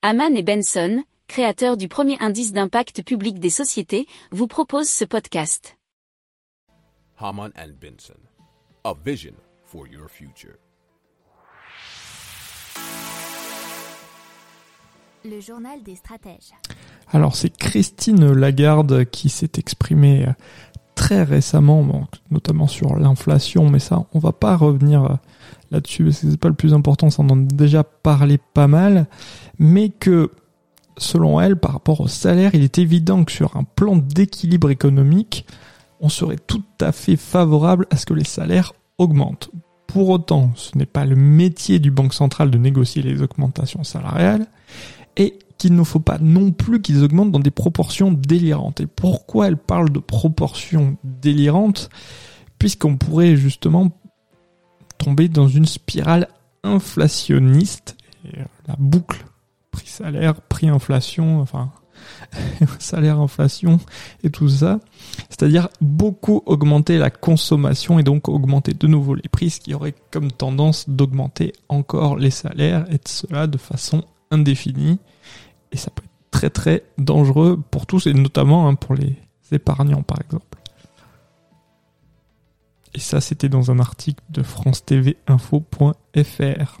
Haman et Benson, créateurs du premier indice d'impact public des sociétés, vous proposent ce podcast. Haman and Benson, a vision for your future. Le journal des stratèges. Alors c'est Christine Lagarde qui s'est exprimée euh, très récemment, notamment sur l'inflation, mais ça on va pas revenir euh, là-dessus parce que c'est pas le plus important, ça en a déjà parlé pas mal, mais que selon elle, par rapport au salaire, il est évident que sur un plan d'équilibre économique, on serait tout à fait favorable à ce que les salaires augmentent. Pour autant, ce n'est pas le métier du Banque centrale de négocier les augmentations salariales et qu'il ne faut pas non plus qu'ils augmentent dans des proportions délirantes. Et pourquoi elle parle de proportions délirantes? Puisqu'on pourrait justement tomber dans une spirale inflationniste. La boucle prix-salaire, prix-inflation, enfin salaire-inflation et tout ça. C'est-à-dire beaucoup augmenter la consommation et donc augmenter de nouveau les prix, ce qui aurait comme tendance d'augmenter encore les salaires et de cela de façon indéfinie. Et ça peut être très très dangereux pour tous et notamment hein, pour les épargnants par exemple. Et ça c'était dans un article de france tv info.fr.